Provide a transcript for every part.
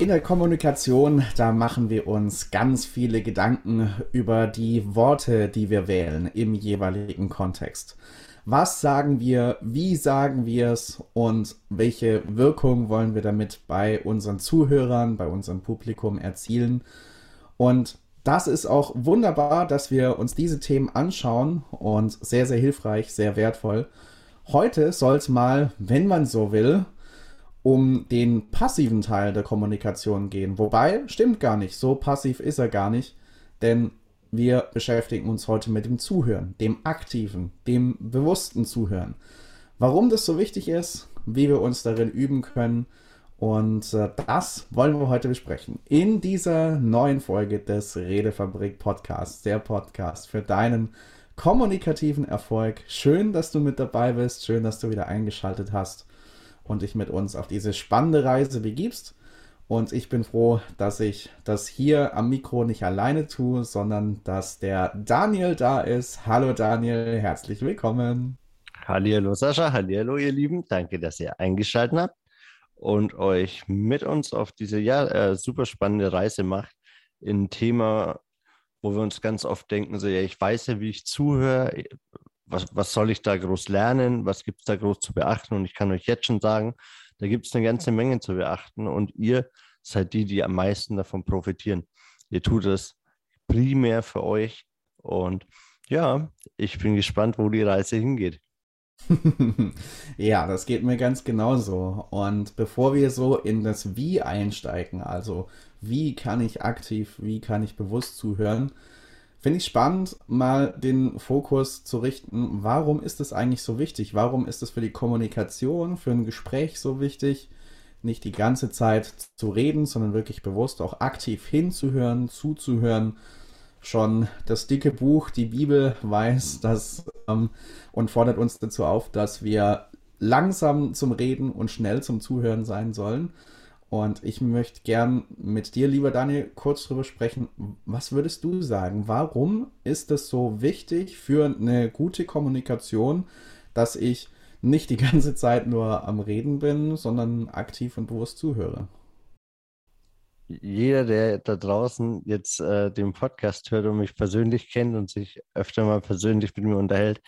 In der Kommunikation, da machen wir uns ganz viele Gedanken über die Worte, die wir wählen im jeweiligen Kontext. Was sagen wir, wie sagen wir es und welche Wirkung wollen wir damit bei unseren Zuhörern, bei unserem Publikum erzielen? Und das ist auch wunderbar, dass wir uns diese Themen anschauen und sehr, sehr hilfreich, sehr wertvoll. Heute soll es mal, wenn man so will, um den passiven Teil der Kommunikation gehen. Wobei, stimmt gar nicht, so passiv ist er gar nicht, denn wir beschäftigen uns heute mit dem Zuhören, dem aktiven, dem bewussten Zuhören. Warum das so wichtig ist, wie wir uns darin üben können und äh, das wollen wir heute besprechen. In dieser neuen Folge des Redefabrik Podcasts, der Podcast für deinen kommunikativen Erfolg. Schön, dass du mit dabei bist, schön, dass du wieder eingeschaltet hast und dich mit uns auf diese spannende Reise begibst. Und ich bin froh, dass ich das hier am Mikro nicht alleine tue, sondern dass der Daniel da ist. Hallo Daniel, herzlich willkommen. Hallo Sascha, hallo ihr Lieben. Danke, dass ihr eingeschaltet habt und euch mit uns auf diese ja, äh, super spannende Reise macht in ein Thema, wo wir uns ganz oft denken, so ja, ich weiß ja, wie ich zuhöre, was, was soll ich da groß lernen, was gibt es da groß zu beachten? Und ich kann euch jetzt schon sagen, da gibt es eine ganze Menge zu beachten und ihr seid die, die am meisten davon profitieren. Ihr tut es primär für euch und ja, ich bin gespannt, wo die Reise hingeht. ja, das geht mir ganz genauso. Und bevor wir so in das Wie einsteigen, also wie kann ich aktiv, wie kann ich bewusst zuhören, Finde ich spannend, mal den Fokus zu richten. Warum ist es eigentlich so wichtig? Warum ist es für die Kommunikation, für ein Gespräch so wichtig, nicht die ganze Zeit zu reden, sondern wirklich bewusst auch aktiv hinzuhören, zuzuhören? Schon das dicke Buch, die Bibel, weiß das ähm, und fordert uns dazu auf, dass wir langsam zum Reden und schnell zum Zuhören sein sollen. Und ich möchte gern mit dir, lieber Daniel, kurz drüber sprechen. Was würdest du sagen? Warum ist es so wichtig für eine gute Kommunikation, dass ich nicht die ganze Zeit nur am Reden bin, sondern aktiv und bewusst zuhöre? Jeder, der da draußen jetzt äh, den Podcast hört und mich persönlich kennt und sich öfter mal persönlich mit mir unterhält,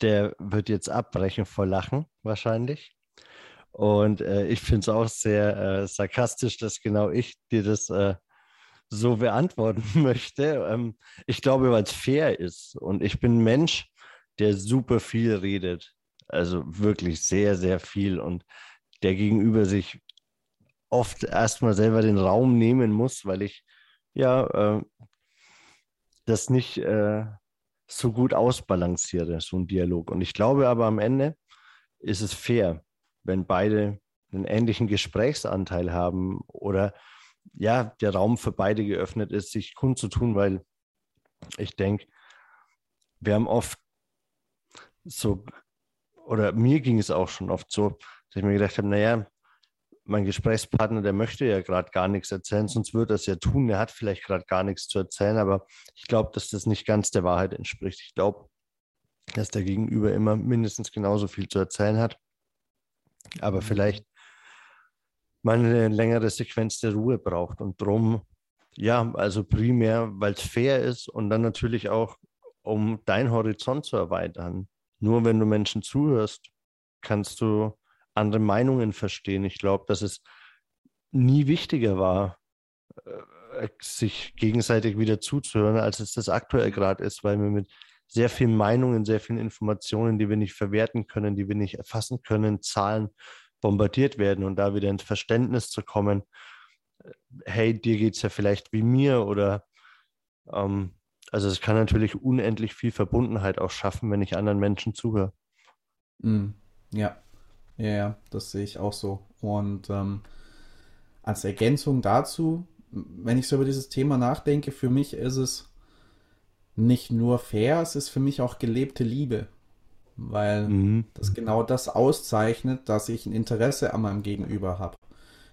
der wird jetzt abbrechen vor Lachen wahrscheinlich. Und äh, ich finde es auch sehr äh, sarkastisch, dass genau ich dir das äh, so beantworten möchte. Ähm, ich glaube, weil es fair ist. Und ich bin ein Mensch, der super viel redet. Also wirklich sehr, sehr viel. Und der gegenüber sich oft erstmal selber den Raum nehmen muss, weil ich ja äh, das nicht äh, so gut ausbalanciere, so ein Dialog. Und ich glaube aber am Ende ist es fair wenn beide einen ähnlichen Gesprächsanteil haben oder ja, der Raum für beide geöffnet ist, sich kundzutun, weil ich denke, wir haben oft so, oder mir ging es auch schon oft so, dass ich mir gedacht habe, naja, mein Gesprächspartner, der möchte ja gerade gar nichts erzählen, sonst würde er es ja tun. Der hat vielleicht gerade gar nichts zu erzählen, aber ich glaube, dass das nicht ganz der Wahrheit entspricht. Ich glaube, dass der Gegenüber immer mindestens genauso viel zu erzählen hat aber mhm. vielleicht mal eine längere Sequenz der Ruhe braucht und drum, ja, also primär, weil es fair ist und dann natürlich auch, um deinen Horizont zu erweitern. Nur wenn du Menschen zuhörst, kannst du andere Meinungen verstehen. Ich glaube, dass es nie wichtiger war, äh, sich gegenseitig wieder zuzuhören, als es das aktuell gerade ist, weil wir mit sehr vielen Meinungen, sehr vielen Informationen, die wir nicht verwerten können, die wir nicht erfassen können, Zahlen bombardiert werden und da wieder ins Verständnis zu kommen, äh, hey, dir geht es ja vielleicht wie mir oder ähm, also es kann natürlich unendlich viel Verbundenheit auch schaffen, wenn ich anderen Menschen zuhöre. Mm, ja, ja, ja, das sehe ich auch so. Und ähm, als Ergänzung dazu, wenn ich so über dieses Thema nachdenke, für mich ist es nicht nur fair, es ist für mich auch gelebte Liebe. Weil mhm. das genau das auszeichnet, dass ich ein Interesse an meinem Gegenüber habe.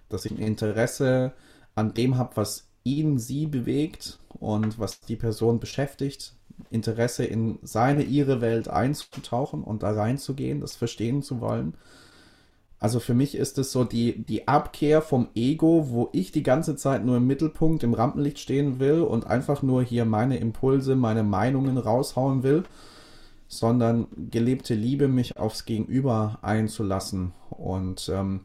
Dass ich ein Interesse an dem habe, was ihn, sie bewegt und was die Person beschäftigt. Interesse in seine, ihre Welt einzutauchen und da reinzugehen, das verstehen zu wollen. Also für mich ist es so die, die Abkehr vom Ego, wo ich die ganze Zeit nur im Mittelpunkt, im Rampenlicht stehen will und einfach nur hier meine Impulse, meine Meinungen raushauen will, sondern gelebte Liebe, mich aufs Gegenüber einzulassen und ähm,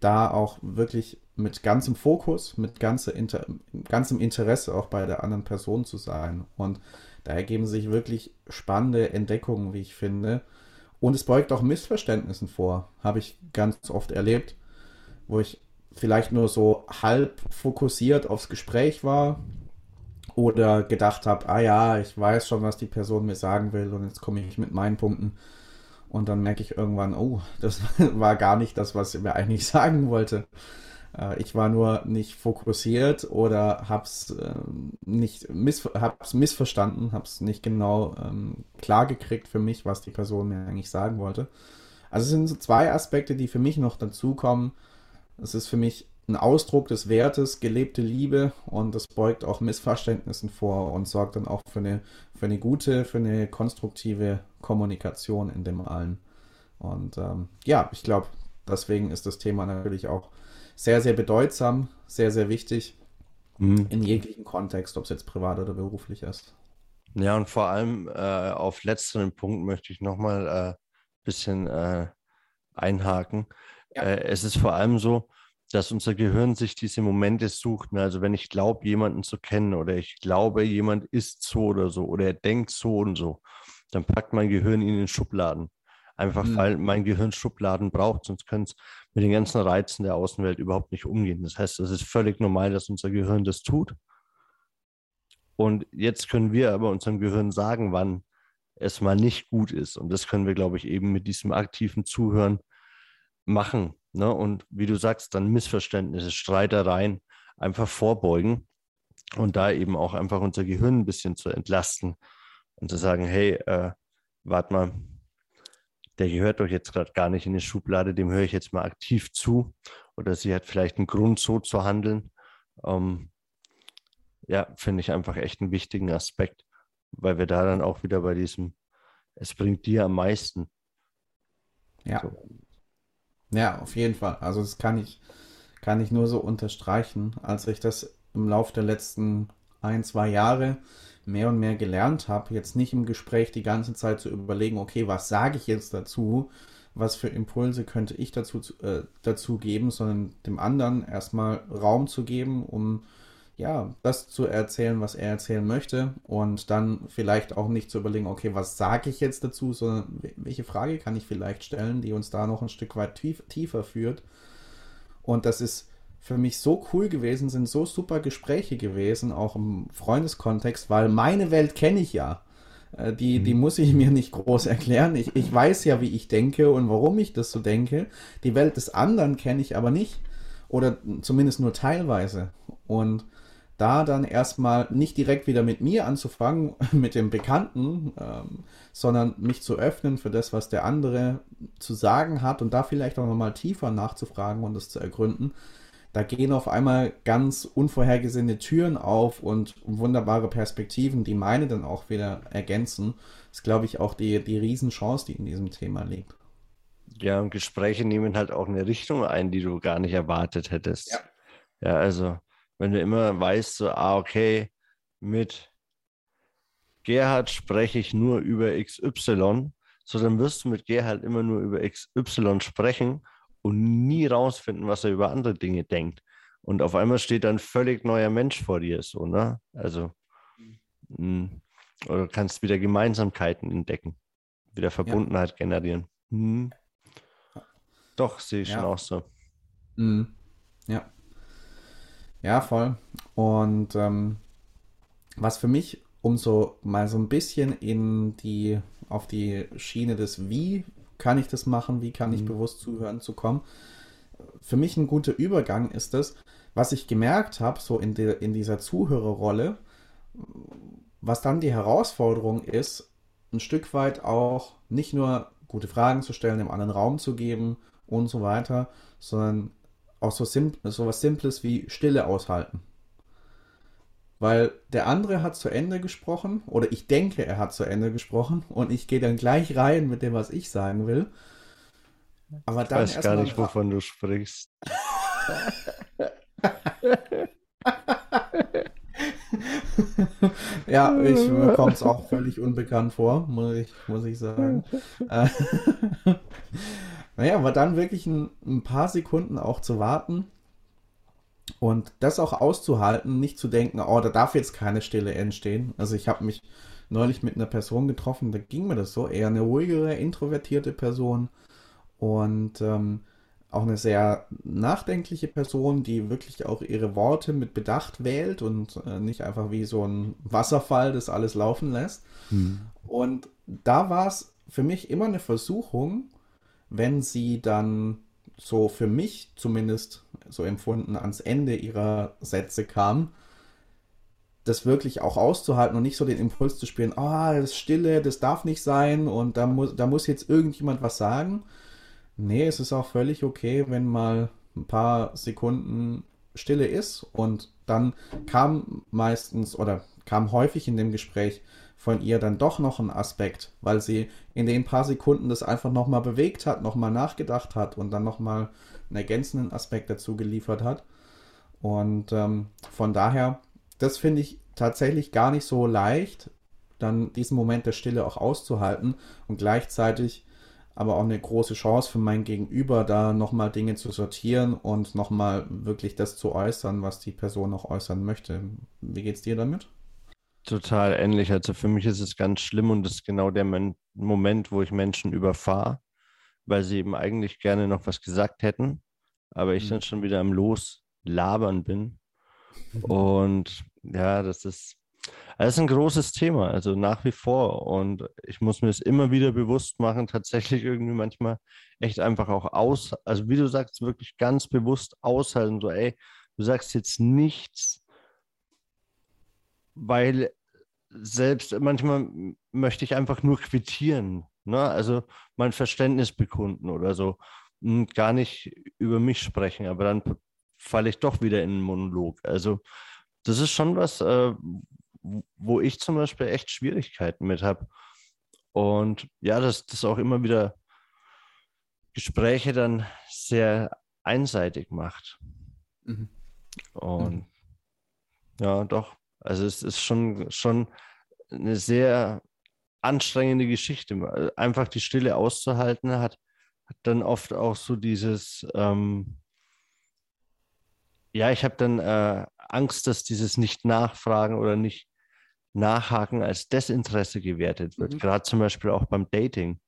da auch wirklich mit ganzem Fokus, mit ganze Inter ganzem Interesse auch bei der anderen Person zu sein. Und da ergeben sich wirklich spannende Entdeckungen, wie ich finde. Und es beugt auch Missverständnissen vor, habe ich ganz oft erlebt, wo ich vielleicht nur so halb fokussiert aufs Gespräch war oder gedacht habe, ah ja, ich weiß schon, was die Person mir sagen will und jetzt komme ich mit meinen Punkten und dann merke ich irgendwann, oh, das war gar nicht das, was sie mir eigentlich sagen wollte. Äh, ich war nur nicht fokussiert oder hab's äh, nicht miss hab's missverstanden, hab's nicht genau ähm, klar gekriegt für mich, was die Person mir eigentlich sagen wollte. Also es sind so zwei Aspekte, die für mich noch dazukommen. Es ist für mich ein Ausdruck des Wertes, gelebte Liebe und das beugt auch Missverständnissen vor und sorgt dann auch für eine, für eine gute, für eine konstruktive Kommunikation in dem allen. Und ähm, ja, ich glaube, deswegen ist das Thema natürlich auch sehr, sehr bedeutsam, sehr, sehr wichtig mhm. in jeglichem Kontext, ob es jetzt privat oder beruflich ist. Ja, und vor allem äh, auf letzteren Punkt möchte ich nochmal ein äh, bisschen äh, einhaken. Ja. Äh, es ist vor allem so, dass unser Gehirn sich diese Momente sucht. Ne? Also wenn ich glaube, jemanden zu kennen oder ich glaube, jemand ist so oder so oder er denkt so und so, dann packt mein Gehirn ihn in Schubladen. Einfach mhm. weil mein Gehirn Schubladen braucht, sonst könnte es mit den ganzen Reizen der Außenwelt überhaupt nicht umgehen. Das heißt, es ist völlig normal, dass unser Gehirn das tut. Und jetzt können wir aber unserem Gehirn sagen, wann es mal nicht gut ist. Und das können wir, glaube ich, eben mit diesem aktiven Zuhören machen. Ne? Und wie du sagst, dann Missverständnisse, Streitereien einfach vorbeugen und da eben auch einfach unser Gehirn ein bisschen zu entlasten und zu sagen, hey, äh, warte mal, der gehört doch jetzt gerade gar nicht in die Schublade, dem höre ich jetzt mal aktiv zu. Oder sie hat vielleicht einen Grund, so zu handeln. Ähm, ja, finde ich einfach echt einen wichtigen Aspekt, weil wir da dann auch wieder bei diesem, es bringt dir am meisten. Ja. So. Ja, auf jeden Fall. Also das kann ich, kann ich nur so unterstreichen, als ich das im Laufe der letzten ein, zwei Jahre mehr und mehr gelernt habe, jetzt nicht im Gespräch die ganze Zeit zu überlegen, okay, was sage ich jetzt dazu, was für Impulse könnte ich dazu, äh, dazu geben, sondern dem anderen erstmal Raum zu geben, um ja, das zu erzählen, was er erzählen möchte und dann vielleicht auch nicht zu überlegen, okay, was sage ich jetzt dazu, sondern welche Frage kann ich vielleicht stellen, die uns da noch ein Stück weit tief, tiefer führt. Und das ist für mich so cool gewesen, sind so super Gespräche gewesen, auch im Freundeskontext, weil meine Welt kenne ich ja. Äh, die, die mhm. muss ich mir nicht groß erklären. Ich, ich weiß ja, wie ich denke und warum ich das so denke. Die Welt des anderen kenne ich aber nicht. Oder zumindest nur teilweise. Und da dann erstmal nicht direkt wieder mit mir anzufangen, mit dem Bekannten, ähm, sondern mich zu öffnen für das, was der andere zu sagen hat und da vielleicht auch nochmal tiefer nachzufragen und das zu ergründen, da gehen auf einmal ganz unvorhergesehene Türen auf und wunderbare Perspektiven, die meine dann auch wieder ergänzen. Das ist, glaube ich, auch die, die Riesenchance, die in diesem Thema liegt. Ja, und Gespräche nehmen halt auch eine Richtung ein, die du gar nicht erwartet hättest. Ja, ja also wenn du immer weißt, so, ah, okay, mit Gerhard spreche ich nur über XY, so dann wirst du mit Gerhard immer nur über XY sprechen und nie rausfinden, was er über andere Dinge denkt. Und auf einmal steht dann ein völlig neuer Mensch vor dir, so, ne? Also, mh, mm, oder kannst wieder Gemeinsamkeiten entdecken, wieder Verbundenheit ja. generieren. Hm. Doch, sehe ich ja. schon auch so. Mhm. Ja. Ja, voll. Und ähm, was für mich, um so mal so ein bisschen in die, auf die Schiene des Wie kann ich das machen, wie kann ich mhm. bewusst zuhören zu kommen. Für mich ein guter Übergang ist es, was ich gemerkt habe, so in, de, in dieser Zuhörerrolle, was dann die Herausforderung ist, ein Stück weit auch nicht nur gute Fragen zu stellen, dem anderen Raum zu geben und so weiter, sondern auch so, sim so was Simples wie Stille aushalten. Weil der andere hat zu Ende gesprochen, oder ich denke, er hat zu Ende gesprochen, und ich gehe dann gleich rein mit dem, was ich sagen will. Aber Ich dann weiß gar nicht, wovon du sprichst. Ja, ich, mir kommt es auch völlig unbekannt vor, muss ich, muss ich sagen. Äh, naja, aber dann wirklich ein, ein paar Sekunden auch zu warten und das auch auszuhalten, nicht zu denken, oh, da darf jetzt keine Stille entstehen. Also ich habe mich neulich mit einer Person getroffen, da ging mir das so, eher eine ruhigere, introvertierte Person und ähm, auch eine sehr nachdenkliche Person, die wirklich auch ihre Worte mit Bedacht wählt und äh, nicht einfach wie so ein Wasserfall das alles laufen lässt. Hm. Und da war es für mich immer eine Versuchung, wenn sie dann so für mich zumindest so empfunden ans Ende ihrer Sätze kam, das wirklich auch auszuhalten und nicht so den Impuls zu spielen, ah, das ist Stille, das darf nicht sein und da muss, da muss jetzt irgendjemand was sagen. Nee, es ist auch völlig okay, wenn mal ein paar Sekunden Stille ist und dann kam meistens oder kam häufig in dem Gespräch von ihr dann doch noch ein Aspekt, weil sie in den paar Sekunden das einfach nochmal bewegt hat, nochmal nachgedacht hat und dann nochmal einen ergänzenden Aspekt dazu geliefert hat. Und ähm, von daher, das finde ich tatsächlich gar nicht so leicht, dann diesen Moment der Stille auch auszuhalten und gleichzeitig aber auch eine große Chance für mein Gegenüber, da nochmal Dinge zu sortieren und nochmal wirklich das zu äußern, was die Person noch äußern möchte. Wie geht's dir damit? Total ähnlich. Also für mich ist es ganz schlimm und das ist genau der Men Moment, wo ich Menschen überfahre, weil sie eben eigentlich gerne noch was gesagt hätten, aber ich Mhm. dann schon wieder am Loslabern bin. Und ja, das ist, das ist ein großes Thema, also nach wie vor. Und ich muss mir es immer wieder bewusst machen, tatsächlich irgendwie manchmal echt einfach auch aus, also wie du sagst, wirklich ganz bewusst aushalten, so, ey, du sagst jetzt nichts, weil selbst manchmal möchte ich einfach nur quittieren, ne? Also mein Verständnis bekunden oder so. Und gar nicht über mich sprechen, aber dann falle ich doch wieder in einen Monolog. Also das ist schon was, äh, wo ich zum Beispiel echt Schwierigkeiten mit habe. Und ja, dass das auch immer wieder Gespräche dann sehr einseitig macht. Mhm. Und ja, doch. Also es ist schon, schon eine sehr anstrengende Geschichte. Einfach die Stille auszuhalten hat, hat dann oft auch so dieses, ähm, ja, ich habe dann äh, Angst, dass dieses Nicht-Nachfragen oder nicht Nachhaken als Desinteresse gewertet wird. Mhm. Gerade zum Beispiel auch beim Dating.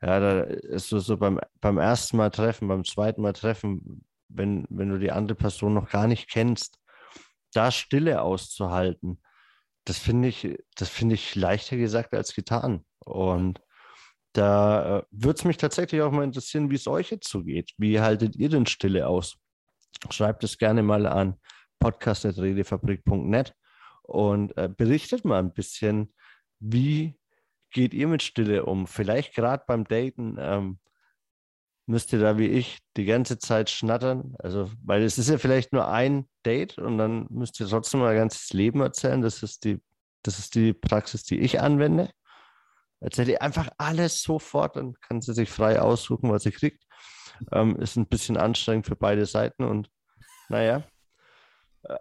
Ja, da ist so, so beim, beim ersten Mal treffen, beim zweiten Mal treffen, wenn, wenn du die andere Person noch gar nicht kennst, da Stille auszuhalten, das finde ich, das finde ich leichter gesagt als getan. Und da äh, würde es mich tatsächlich auch mal interessieren, wie es euch jetzt so geht. Wie haltet ihr denn Stille aus? Schreibt es gerne mal an podcast.redefabrik.net und äh, berichtet mal ein bisschen, wie geht ihr mit Stille um? Vielleicht gerade beim Daten ähm, müsst ihr da wie ich die ganze Zeit schnattern. Also, weil es ist ja vielleicht nur ein Date und dann müsst ihr trotzdem ein ganzes Leben erzählen. Das ist die, das ist die Praxis, die ich anwende. Erzählt ihr einfach alles sofort, dann kann sie sich frei aussuchen, was sie kriegt. Ähm, ist ein bisschen anstrengend für beide Seiten und naja.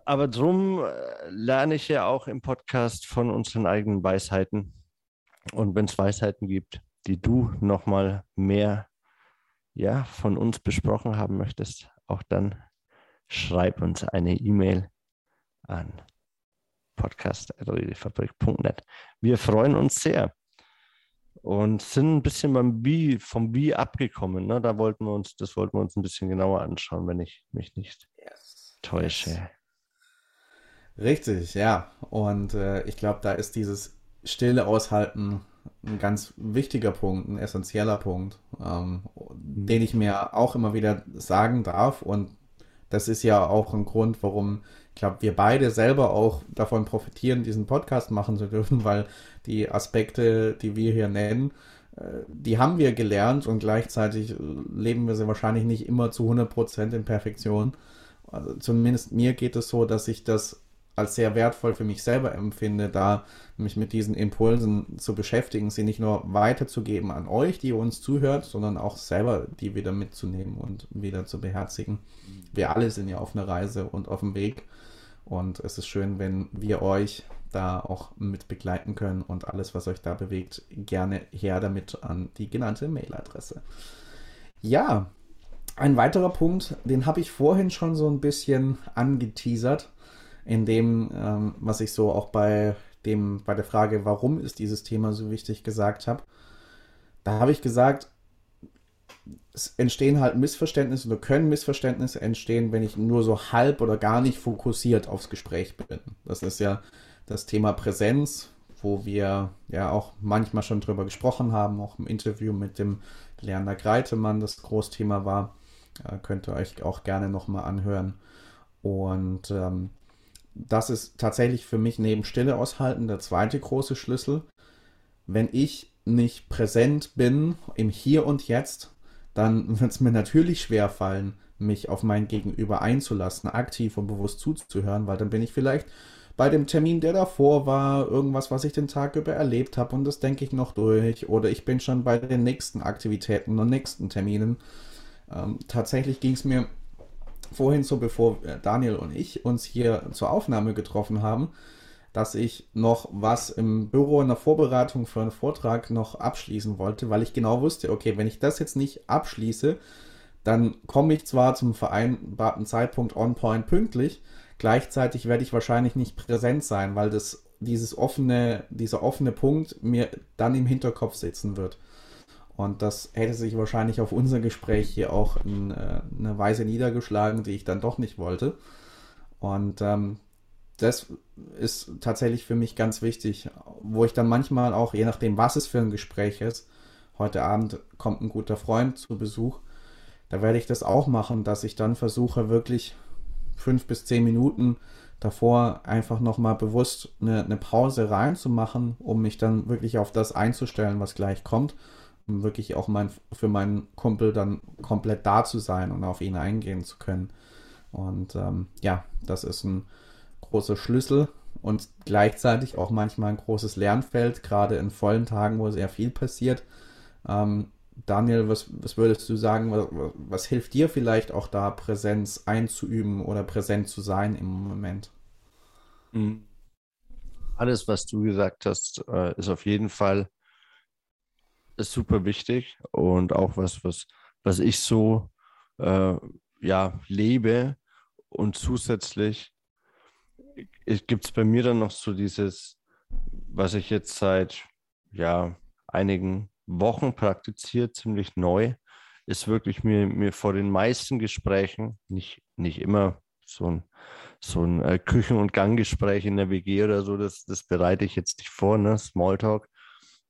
Aber drum äh, lerne ich ja auch im Podcast von unseren eigenen Weisheiten. Und wenn es Weisheiten gibt, die du nochmal mehr ja, von uns besprochen haben möchtest, auch dann schreib uns eine E-Mail an podcast.redefabrik.net. Wir freuen uns sehr und sind ein bisschen beim Wie, vom Wie abgekommen. Ne? Da wollten wir uns, das wollten wir uns ein bisschen genauer anschauen, wenn ich mich nicht Yes. täusche. Richtig, ja. Und äh, ich glaube, da ist dieses Stille aushalten ein ganz wichtiger Punkt, ein essentieller Punkt, ähm, den ich mir auch immer wieder sagen darf. Und das ist ja auch ein Grund, warum ich glaube, wir beide selber auch davon profitieren, diesen Podcast machen zu dürfen, weil die Aspekte, die wir hier nennen, äh, die haben wir gelernt und gleichzeitig leben wir sie wahrscheinlich nicht immer zu 100% in Perfektion. Also zumindest mir geht es so, dass ich das als sehr wertvoll für mich selber empfinde, da mich mit diesen Impulsen zu beschäftigen, sie nicht nur weiterzugeben an euch, die uns zuhört, sondern auch selber die wieder mitzunehmen und wieder zu beherzigen. Wir alle sind ja auf einer Reise und auf dem Weg und es ist schön, wenn wir euch da auch mit begleiten können und alles, was euch da bewegt, gerne her damit an die genannte Mailadresse. Ja, ein weiterer Punkt, den habe ich vorhin schon so ein bisschen angeteasert, in dem, ähm, was ich so auch bei dem, bei der Frage, warum ist dieses Thema so wichtig, gesagt habe. Da habe ich gesagt, es entstehen halt Missverständnisse oder können Missverständnisse entstehen, wenn ich nur so halb oder gar nicht fokussiert aufs Gespräch bin. Das ist ja das Thema Präsenz, wo wir ja auch manchmal schon drüber gesprochen haben, auch im Interview mit dem Lerner Greitemann das Großthema war. Äh, könnt ihr euch auch gerne nochmal anhören. Und ähm, das ist tatsächlich für mich neben Stille aushalten der zweite große Schlüssel. Wenn ich nicht präsent bin im Hier und Jetzt, dann wird es mir natürlich schwer fallen, mich auf mein Gegenüber einzulassen, aktiv und bewusst zuzuhören, weil dann bin ich vielleicht bei dem Termin, der davor war, irgendwas, was ich den Tag über erlebt habe und das denke ich noch durch oder ich bin schon bei den nächsten Aktivitäten und nächsten Terminen. Ähm, tatsächlich ging es mir vorhin so, bevor Daniel und ich uns hier zur Aufnahme getroffen haben, dass ich noch was im Büro in der Vorbereitung für einen Vortrag noch abschließen wollte, weil ich genau wusste, okay, wenn ich das jetzt nicht abschließe, dann komme ich zwar zum vereinbarten Zeitpunkt on point pünktlich, gleichzeitig werde ich wahrscheinlich nicht präsent sein, weil das dieses offene, dieser offene Punkt mir dann im Hinterkopf sitzen wird. Und das hätte sich wahrscheinlich auf unser Gespräch hier auch in äh, eine Weise niedergeschlagen, die ich dann doch nicht wollte. Und ähm, das ist tatsächlich für mich ganz wichtig, wo ich dann manchmal auch, je nachdem, was es für ein Gespräch ist, heute Abend kommt ein guter Freund zu Besuch, da werde ich das auch machen, dass ich dann versuche, wirklich fünf bis zehn Minuten davor einfach nochmal bewusst eine, eine Pause reinzumachen, um mich dann wirklich auf das einzustellen, was gleich kommt, um wirklich auch mein, für meinen Kumpel dann komplett da zu sein und auf ihn eingehen zu können. Und ähm, ja, das ist ein großer Schlüssel und gleichzeitig auch manchmal ein großes Lernfeld, gerade in vollen Tagen, wo sehr viel passiert. Ähm, Daniel, was, was würdest du sagen, was, was, hilft dir vielleicht auch da, Präsenz einzuüben oder präsent zu sein im Moment? Mhm. Alles, was du gesagt hast, äh, ist auf jeden Fall super wichtig und auch was, was, was ich so äh, ja, lebe und zusätzlich gibt es bei mir dann noch so dieses, was ich jetzt seit ja, einigen Wochen praktiziere, ziemlich neu, ist wirklich mir, mir vor den meisten Gesprächen, nicht, nicht immer so ein, so ein äh, Küchen- und Ganggespräch in der WG oder so, das, das bereite ich jetzt nicht vor, ne? Smalltalk.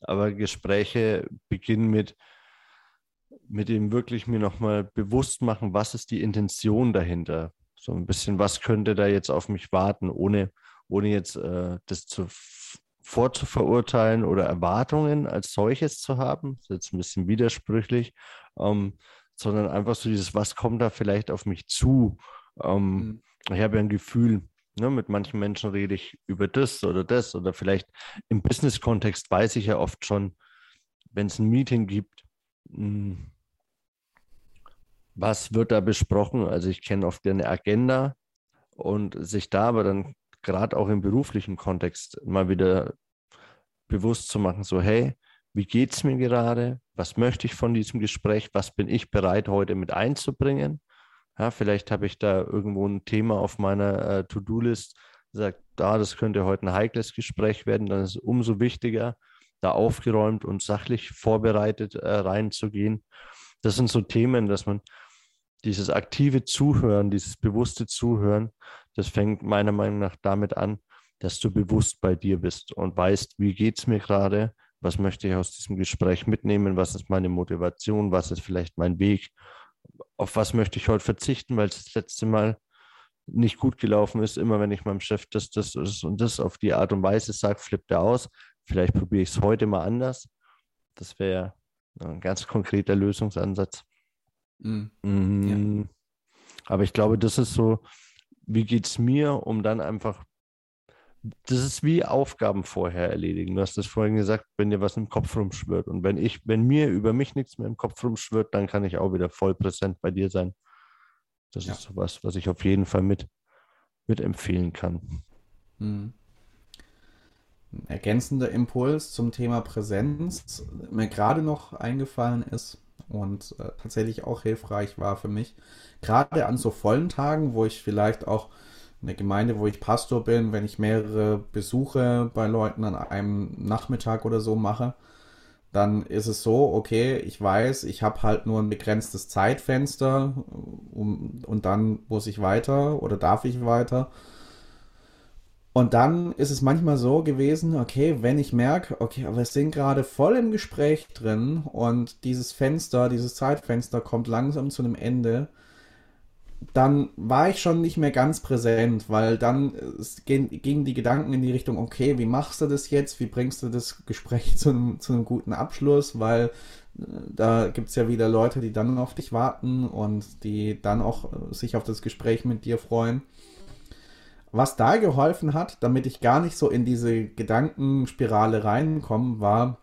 Aber Gespräche beginnen mit, mit dem wirklich mir nochmal bewusst machen, was ist die Intention dahinter? So ein bisschen, was könnte da jetzt auf mich warten, ohne, ohne jetzt äh, das zu, vorzuverurteilen oder Erwartungen als solches zu haben. Das ist jetzt ein bisschen widersprüchlich, ähm, sondern einfach so dieses, was kommt da vielleicht auf mich zu? Ähm, mhm. Ich habe ja ein Gefühl, ne, mit manchen Menschen rede ich über das oder das oder vielleicht im Business-Kontext weiß ich ja oft schon, wenn es ein Meeting gibt, mh, hm, was wird da besprochen? Also ich kenne oft eine Agenda und sich da aber dann gerade auch im beruflichen Kontext mal wieder bewusst zu machen, so hey, wie geht es mir gerade? Was möchte ich von diesem Gespräch? Was bin ich bereit heute mit einzubringen? Ja, vielleicht habe ich da irgendwo ein Thema auf meiner äh, To-Do-List, sagt, da, ah, das könnte heute ein heikles Gespräch werden, dann ist es umso wichtiger, da aufgeräumt und sachlich vorbereitet äh, reinzugehen. Das sind so Themen, dass man dieses aktive Zuhören, dieses bewusste Zuhören, das fängt meiner Meinung nach damit an, dass du bewusst bei dir bist und weißt, wie geht es mir gerade, was möchte ich aus diesem Gespräch mitnehmen, was ist meine Motivation, was ist vielleicht mein Weg, auf was möchte ich heute verzichten, weil es das letzte Mal nicht gut gelaufen ist. Immer wenn ich meinem Chef das, das, das und das auf die Art und Weise sage, flippt er aus. Vielleicht probiere ich es heute mal anders. Das wäre ein ganz konkreter Lösungsansatz. Mhm. Mhm. Ja. Aber ich glaube, das ist so, wie geht es mir, um dann einfach das ist wie Aufgaben vorher erledigen. Du hast das vorhin gesagt, wenn dir was im Kopf rumschwirrt. Und wenn ich, wenn mir über mich nichts mehr im Kopf rumschwirrt, dann kann ich auch wieder voll präsent bei dir sein. Das ja. ist was, was ich auf jeden Fall mit, mit empfehlen kann. Hm. Ein ergänzender Impuls zum Thema Präsenz, mir gerade noch eingefallen ist und äh, tatsächlich auch hilfreich war für mich, gerade an so vollen Tagen, wo ich vielleicht auch in der Gemeinde, wo ich Pastor bin, wenn ich mehrere Besuche bei Leuten an einem Nachmittag oder so mache, dann ist es so, okay, ich weiß, ich habe halt nur ein begrenztes Zeitfenster um, und dann muss ich weiter oder darf ich weiter. Und dann ist es manchmal so gewesen, okay, wenn ich merke, okay, aber wir sind gerade voll im Gespräch drin und dieses Fenster, dieses Zeitfenster kommt langsam zu einem Ende, dann war ich schon nicht mehr ganz präsent, weil dann gingen die Gedanken in die Richtung, okay, wie machst du das jetzt? Wie bringst du das Gespräch zu einem, zu einem guten Abschluss? Weil äh, da gibt es ja wieder Leute, die dann auf dich warten und die dann auch äh, sich auf das Gespräch mit dir freuen was da geholfen hat, damit ich gar nicht so in diese Gedankenspirale reinkomme, war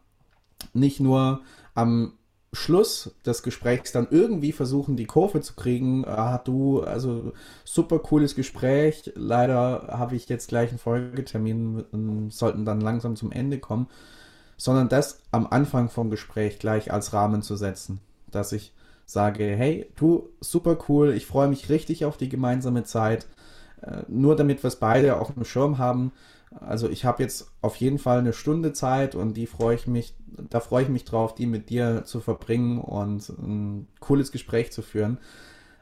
nicht nur am Schluss des Gesprächs dann irgendwie versuchen, die Kurve zu kriegen. Ah, du, also super cooles Gespräch. Leider habe ich jetzt gleich einen Folgetermin, sollten dann langsam zum Ende kommen. Sondern das am Anfang vom Gespräch gleich als Rahmen zu setzen. Dass ich sage, hey, du, super cool, ich freue mich richtig auf die gemeinsame Zeit. Äh, nur damit wir es beide auf dem Schirm haben. Also ich habe jetzt auf jeden Fall eine Stunde Zeit und die freue ich mich, da freue ich mich drauf, die mit dir zu verbringen und ein cooles Gespräch zu führen.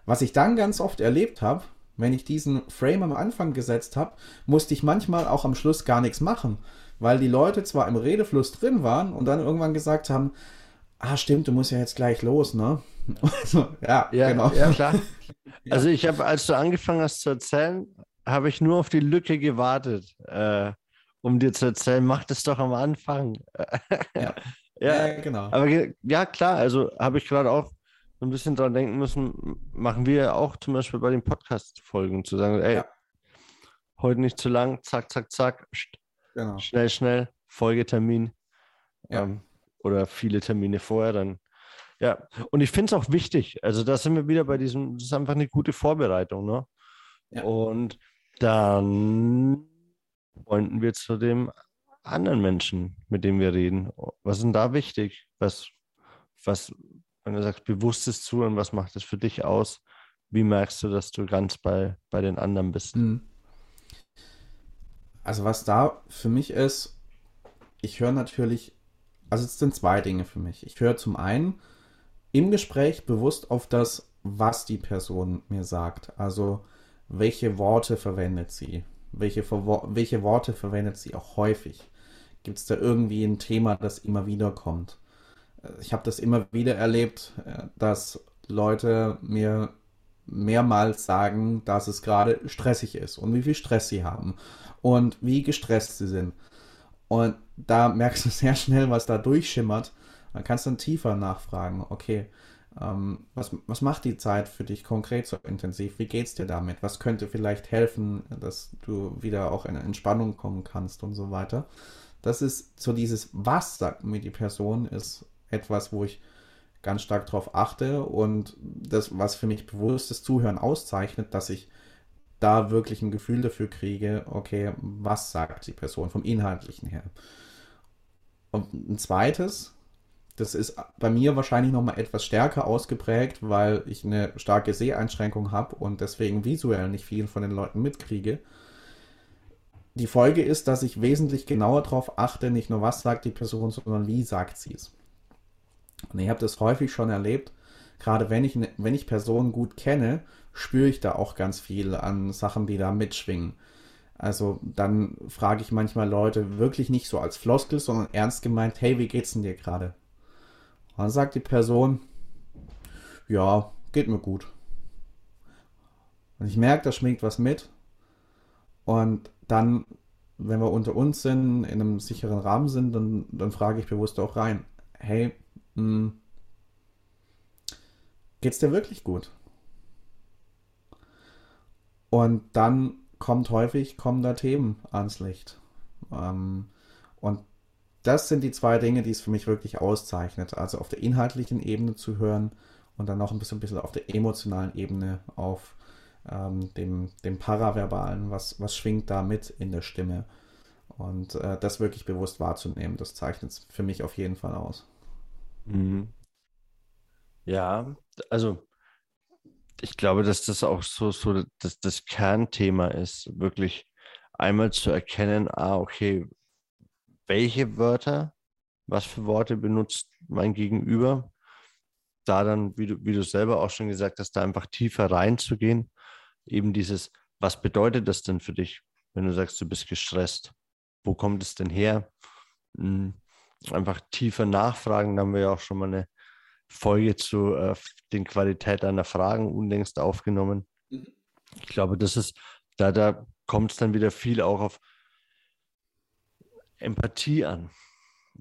Was ich dann ganz oft erlebt habe, wenn ich diesen Frame am Anfang gesetzt habe, musste ich manchmal auch am Schluss gar nichts machen, weil die Leute zwar im Redefluss drin waren und dann irgendwann gesagt haben, ah stimmt, du musst ja jetzt gleich los, ne? Also, ja, ja, genau. Ja, klar. Also ich habe, als du angefangen hast zu erzählen, habe ich nur auf die Lücke gewartet, äh, um dir zu erzählen, mach das doch am Anfang. ja. ja, ja, genau. Aber ja, klar, also habe ich gerade auch so ein bisschen dran denken müssen, machen wir auch zum Beispiel bei den Podcast-Folgen zu sagen, ey, ja. heute nicht zu lang, zack, zack, zack, genau. schnell, schnell, Folgetermin. Ja. Ähm, oder viele Termine vorher, dann ja, und ich finde es auch wichtig. Also da sind wir wieder bei diesem, das ist einfach eine gute Vorbereitung, ne? Ja. Und dann wollen wir zu dem anderen Menschen, mit dem wir reden. Was ist denn da wichtig? Was, was, wenn du sagst, bewusstes Zuhören, was macht das für dich aus? Wie merkst du, dass du ganz bei, bei den anderen bist? Mhm. Also was da für mich ist, ich höre natürlich, also es sind zwei Dinge für mich. Ich höre zum einen, im Gespräch bewusst auf das, was die Person mir sagt. Also welche Worte verwendet sie? Welche, welche Worte verwendet sie auch häufig? Gibt es da irgendwie ein Thema, das immer wieder kommt? Äh, ich habe das immer wieder erlebt, äh, dass Leute mir mehrmals sagen, dass es gerade stressig ist und wie viel Stress sie haben und wie gestresst sie sind. Und da merkst du sehr schnell, was da durchschimmert dann kannst du dann tiefer nachfragen, okay, ähm, was, was macht die Zeit für dich konkret so intensiv? Wie geht's dir damit? Was könnte vielleicht helfen, dass du wieder auch in Entspannung kommen kannst und so weiter? Das ist so dieses, was sagt mir die Person, ist etwas, wo ich ganz stark darauf achte und das, was für mich bewusstes Zuhören auszeichnet, dass ich da wirklich ein Gefühl dafür kriege, okay, was sagt die Person vom Inhaltlichen her. Und ein zweites, das ist bei mir wahrscheinlich noch mal etwas stärker ausgeprägt, weil ich eine starke Seheinschränkung habe und deswegen visuell nicht viel von den Leuten mitkriege. Die Folge ist, dass ich wesentlich genauer darauf achte, nicht nur was sagt die Person, sondern wie sagt sie es. Und ich habe das häufig schon erlebt, gerade wenn ich, ne, wenn ich Personen gut kenne, spüre ich da auch ganz viel an Sachen, die da mitschwingen. Also dann frage ich manchmal Leute wirklich nicht so als Floskel, sondern ernst gemeint, hey, wie geht's denn dir gerade? Dann sagt die Person, ja, geht mir gut. Und ich merke, da schwingt was mit. Und dann, wenn wir unter uns sind, in einem sicheren Rahmen sind, dann, dann frage ich bewusst auch rein, hey, hm, geht's dir wirklich gut? Und dann kommt häufig, kommen da Themen ans Licht. Ähm, und das sind die zwei Dinge, die es für mich wirklich auszeichnet. Also auf der inhaltlichen Ebene zu hören und dann noch ein bisschen, ein bisschen auf der emotionalen Ebene, auf ähm, dem, dem Paraverbalen, was, was schwingt da mit in der Stimme. Und äh, das wirklich bewusst wahrzunehmen, das zeichnet es für mich auf jeden Fall aus. Mhm. Ja, also ich glaube, dass das auch so, so das, das Kernthema ist, wirklich einmal zu erkennen, ah, okay, welche Wörter, was für Worte benutzt mein Gegenüber, da dann, wie du, wie du selber auch schon gesagt hast, da einfach tiefer reinzugehen, eben dieses, was bedeutet das denn für dich, wenn du sagst, du bist gestresst? Wo kommt es denn her? Hm, einfach tiefer nachfragen, da haben wir ja auch schon mal eine Folge zu äh, den Qualität deiner Fragen unlängst aufgenommen. Mhm. Ich glaube, das ist, da, da kommt es dann wieder viel auch auf Empathie an.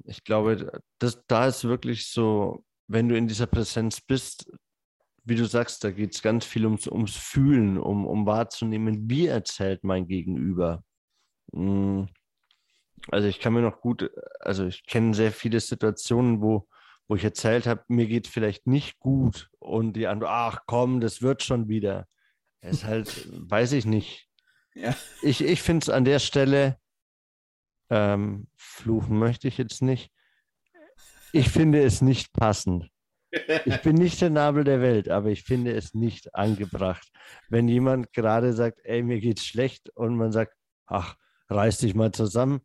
Ich glaube, das, da ist wirklich so, wenn du in dieser Präsenz bist, wie du sagst, da geht es ganz viel ums, ums Fühlen, um, um wahrzunehmen, wie erzählt mein Gegenüber. Hm. Also ich kann mir noch gut, also ich kenne sehr viele Situationen, wo, wo ich erzählt habe, mir geht vielleicht nicht gut und die andere, ach komm, das wird schon wieder. Es ist halt, weiß ich nicht. Ja. Ich, ich finde es an der Stelle, ähm, fluchen möchte ich jetzt nicht. Ich finde es nicht passend. Ich bin nicht der Nabel der Welt, aber ich finde es nicht angebracht. Wenn jemand gerade sagt, ey, mir geht's schlecht und man sagt, ach, reiß dich mal zusammen.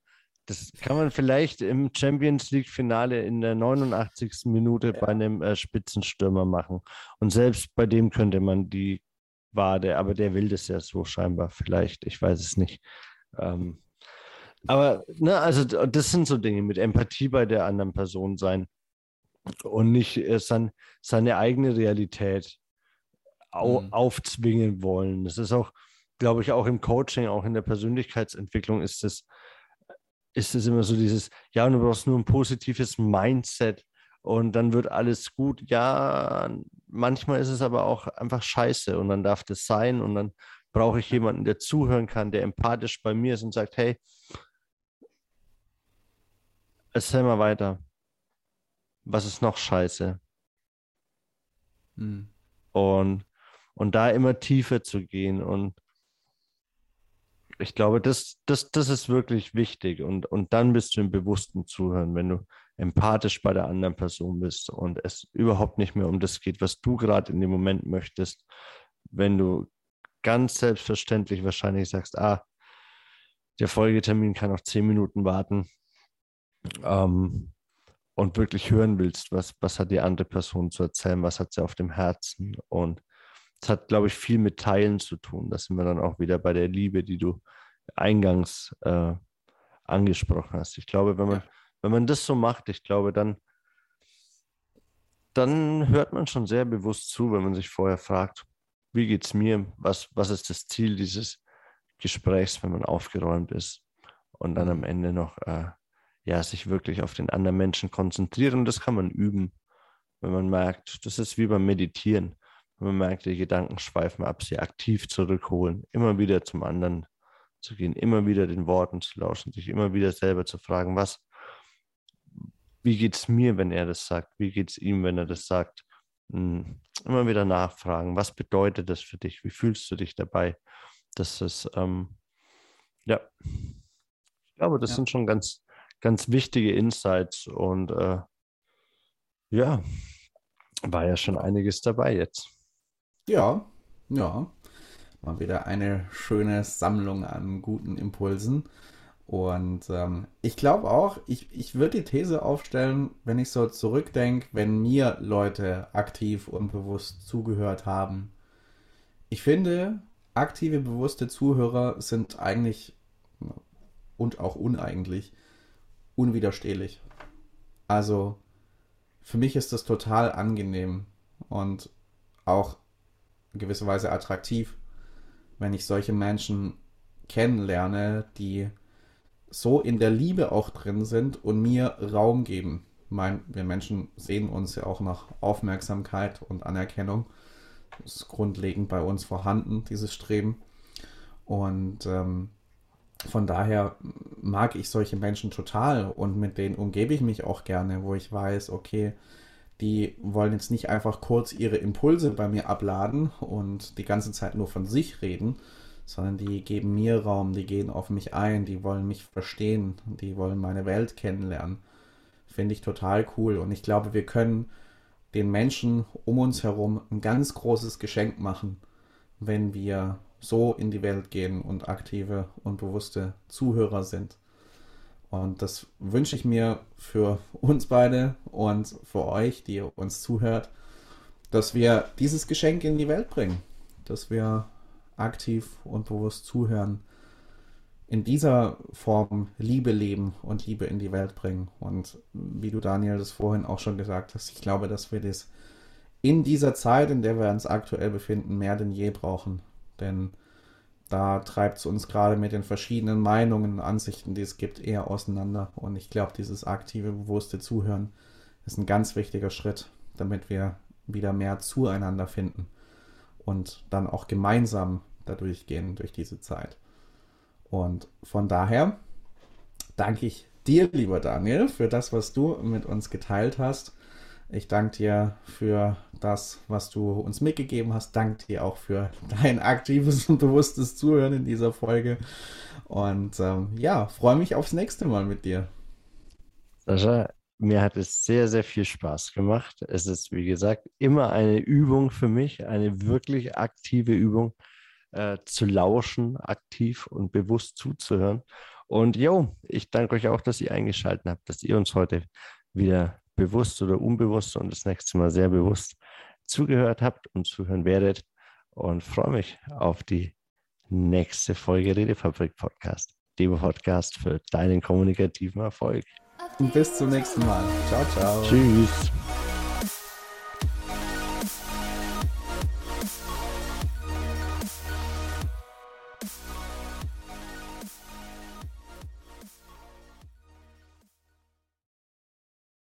Das kann man vielleicht im Champions League-Finale in der 89. Minute ja. bei einem äh, Spitzenstürmer machen. Und selbst bei dem könnte man die Wade, aber der will das ja so scheinbar vielleicht. Ich weiß es nicht. Ähm, aber, ne, also das sind so Dinge mit Empathie bei der anderen Person sein und nicht äh, sein, seine eigene Realität au mhm. aufzwingen wollen. Das ist auch, glaube ich, auch im Coaching, auch in der Persönlichkeitsentwicklung ist es ist es immer so dieses, ja, und du brauchst nur ein positives Mindset und dann wird alles gut. Ja, manchmal ist es aber auch einfach scheiße und dann darf das sein und dann brauche ich jemanden, der zuhören kann, der empathisch bei mir ist und sagt, hey, Erzähl mal weiter. Was ist noch scheiße? Hm. Und, und da immer tiefer zu gehen. Und ich glaube, das, das, das ist wirklich wichtig. Und, und dann bist du im bewussten Zuhören, wenn du empathisch bei der anderen Person bist und es überhaupt nicht mehr um das geht, was du gerade in dem Moment möchtest. Wenn du ganz selbstverständlich wahrscheinlich sagst, ah, der Folgetermin kann noch zehn Minuten warten, ähm, und wirklich hören willst, was, was hat die andere Person zu erzählen, was hat sie auf dem Herzen. Und es hat, glaube ich, viel mit Teilen zu tun. Da sind wir dann auch wieder bei der Liebe, die du eingangs äh, angesprochen hast. Ich glaube, wenn man, wenn man das so macht, ich glaube, dann, dann hört man schon sehr bewusst zu, wenn man sich vorher fragt, wie geht es mir, was, was ist das Ziel dieses Gesprächs, wenn man aufgeräumt ist und dann am mhm. Ende noch äh, ja, sich wirklich auf den anderen Menschen konzentrieren. Das kann man üben, wenn man merkt, das ist wie beim Meditieren. Wenn man merkt, die Gedanken schweifen ab, sie aktiv zurückholen, immer wieder zum anderen zu gehen, immer wieder den Worten zu lauschen, sich immer wieder selber zu fragen, was, wie geht es mir, wenn er das sagt? Wie geht es ihm, wenn er das sagt? Hm, immer wieder nachfragen, was bedeutet das für dich? Wie fühlst du dich dabei? Das ist, ähm, ja, ich glaube, das ja. sind schon ganz, ganz wichtige Insights und äh, ja, war ja schon einiges dabei jetzt. Ja, ja. Mal wieder eine schöne Sammlung an guten Impulsen. Und ähm, ich glaube auch, ich, ich würde die These aufstellen, wenn ich so zurückdenke, wenn mir Leute aktiv und bewusst zugehört haben. Ich finde, aktive, bewusste Zuhörer sind eigentlich und auch uneigentlich unwiderstehlich. Also für mich ist das total angenehm und auch in gewisser Weise attraktiv, wenn ich solche Menschen kennenlerne, die so in der Liebe auch drin sind und mir Raum geben. Mein, wir Menschen sehen uns ja auch nach Aufmerksamkeit und Anerkennung. Das ist grundlegend bei uns vorhanden, dieses Streben. Und ähm, von daher mag ich solche Menschen total und mit denen umgebe ich mich auch gerne, wo ich weiß, okay, die wollen jetzt nicht einfach kurz ihre Impulse bei mir abladen und die ganze Zeit nur von sich reden, sondern die geben mir Raum, die gehen auf mich ein, die wollen mich verstehen, die wollen meine Welt kennenlernen. Finde ich total cool und ich glaube, wir können den Menschen um uns herum ein ganz großes Geschenk machen, wenn wir so in die Welt gehen und aktive und bewusste Zuhörer sind. Und das wünsche ich mir für uns beide und für euch, die uns zuhört, dass wir dieses Geschenk in die Welt bringen, dass wir aktiv und bewusst zuhören, in dieser Form Liebe leben und Liebe in die Welt bringen. Und wie du Daniel das vorhin auch schon gesagt hast, ich glaube, dass wir das in dieser Zeit, in der wir uns aktuell befinden, mehr denn je brauchen. Denn da treibt es uns gerade mit den verschiedenen Meinungen und Ansichten, die es gibt, eher auseinander. Und ich glaube, dieses aktive, bewusste Zuhören ist ein ganz wichtiger Schritt, damit wir wieder mehr zueinander finden und dann auch gemeinsam dadurch gehen durch diese Zeit. Und von daher danke ich dir, lieber Daniel, für das, was du mit uns geteilt hast. Ich danke dir für das, was du uns mitgegeben hast. Danke dir auch für dein aktives und bewusstes Zuhören in dieser Folge. Und ähm, ja, freue mich aufs nächste Mal mit dir. Sascha, mir hat es sehr, sehr viel Spaß gemacht. Es ist, wie gesagt, immer eine Übung für mich, eine wirklich aktive Übung, äh, zu lauschen, aktiv und bewusst zuzuhören. Und jo, ich danke euch auch, dass ihr eingeschaltet habt, dass ihr uns heute wieder bewusst oder unbewusst und das nächste Mal sehr bewusst zugehört habt und zuhören werdet und freue mich auf die nächste Folge Redefabrik Podcast, dem Podcast für deinen kommunikativen Erfolg. Und bis zum nächsten Mal. Ciao, ciao. Tschüss.